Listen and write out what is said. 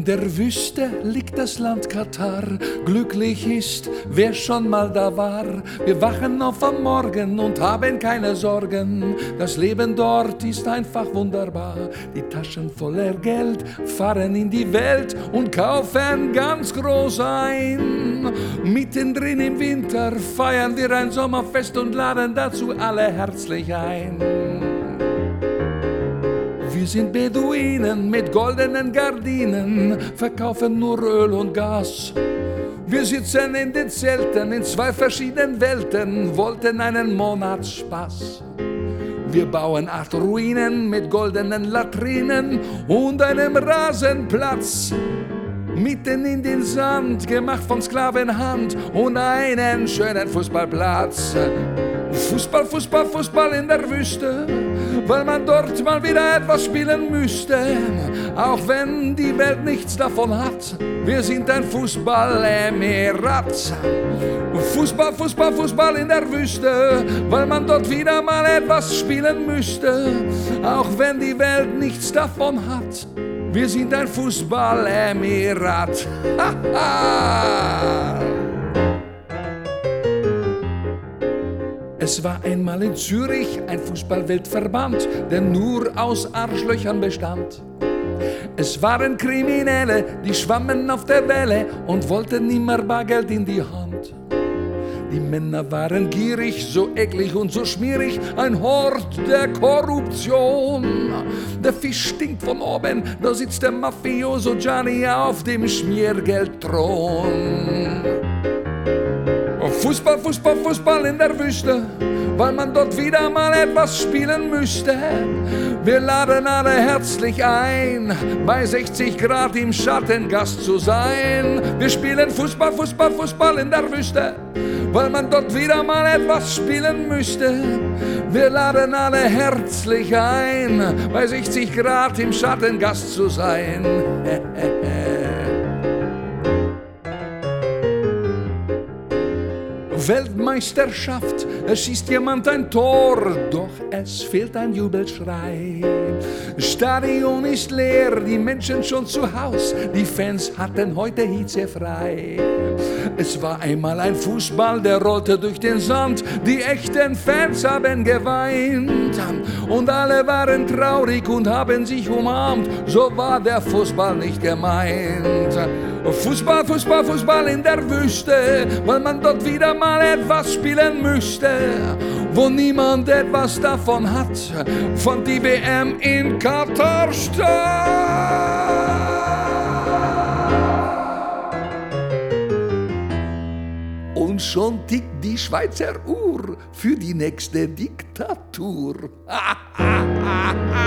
In der Wüste liegt das Land Katar. Glücklich ist, wer schon mal da war. Wir wachen auf am Morgen und haben keine Sorgen. Das Leben dort ist einfach wunderbar. Die Taschen voller Geld fahren in die Welt und kaufen ganz groß ein. Mittendrin im Winter feiern wir ein Sommerfest und laden dazu alle herzlich ein. Wir sind Beduinen mit goldenen Gardinen, verkaufen nur Öl und Gas. Wir sitzen in den Zelten in zwei verschiedenen Welten, wollten einen Monat Spaß. Wir bauen acht Ruinen mit goldenen Latrinen und einem Rasenplatz. Mitten in den Sand, gemacht von Sklavenhand und einen schönen Fußballplatz. Fußball, Fußball, Fußball in der Wüste, weil man dort mal wieder etwas spielen müsste, auch wenn die Welt nichts davon hat. Wir sind ein Fußball-Emirat. Fußball, Fußball, Fußball in der Wüste, weil man dort wieder mal etwas spielen müsste, auch wenn die Welt nichts davon hat. Wir sind ein Fußball-Emirat. Es war einmal in Zürich ein Fußballweltverband, der nur aus Arschlöchern bestand. Es waren Kriminelle, die schwammen auf der Welle und wollten nimmer Bargeld in die Hand. Die Männer waren gierig, so eklig und so schmierig, ein Hort der Korruption. Der Fisch stinkt von oben, da sitzt der Mafioso Gianni auf dem Schmiergeldthron. Fußball, Fußball, Fußball in der Wüste, weil man dort wieder mal etwas spielen müsste. Wir laden alle herzlich ein, bei 60 Grad im Schatten Gast zu sein. Wir spielen Fußball, Fußball, Fußball in der Wüste, weil man dort wieder mal etwas spielen müsste. Wir laden alle herzlich ein, bei 60 Grad im Schatten Gast zu sein. Weltmeisterschaft, es schießt jemand ein Tor, doch es fehlt ein Jubelschrei. Stadion ist leer, die Menschen schon zu Haus, die Fans hatten heute hitzefrei. Es war einmal ein Fußball, der rollte durch den Sand, die echten Fans haben geweint und alle waren traurig und haben sich umarmt, so war der Fußball nicht gemeint. Fußball, Fußball, Fußball in der Wüste, weil man dort wieder mal etwas spielen müsste, wo niemand etwas davon hat, von die WM in Katar Und schon tickt die Schweizer Uhr für die nächste Diktatur.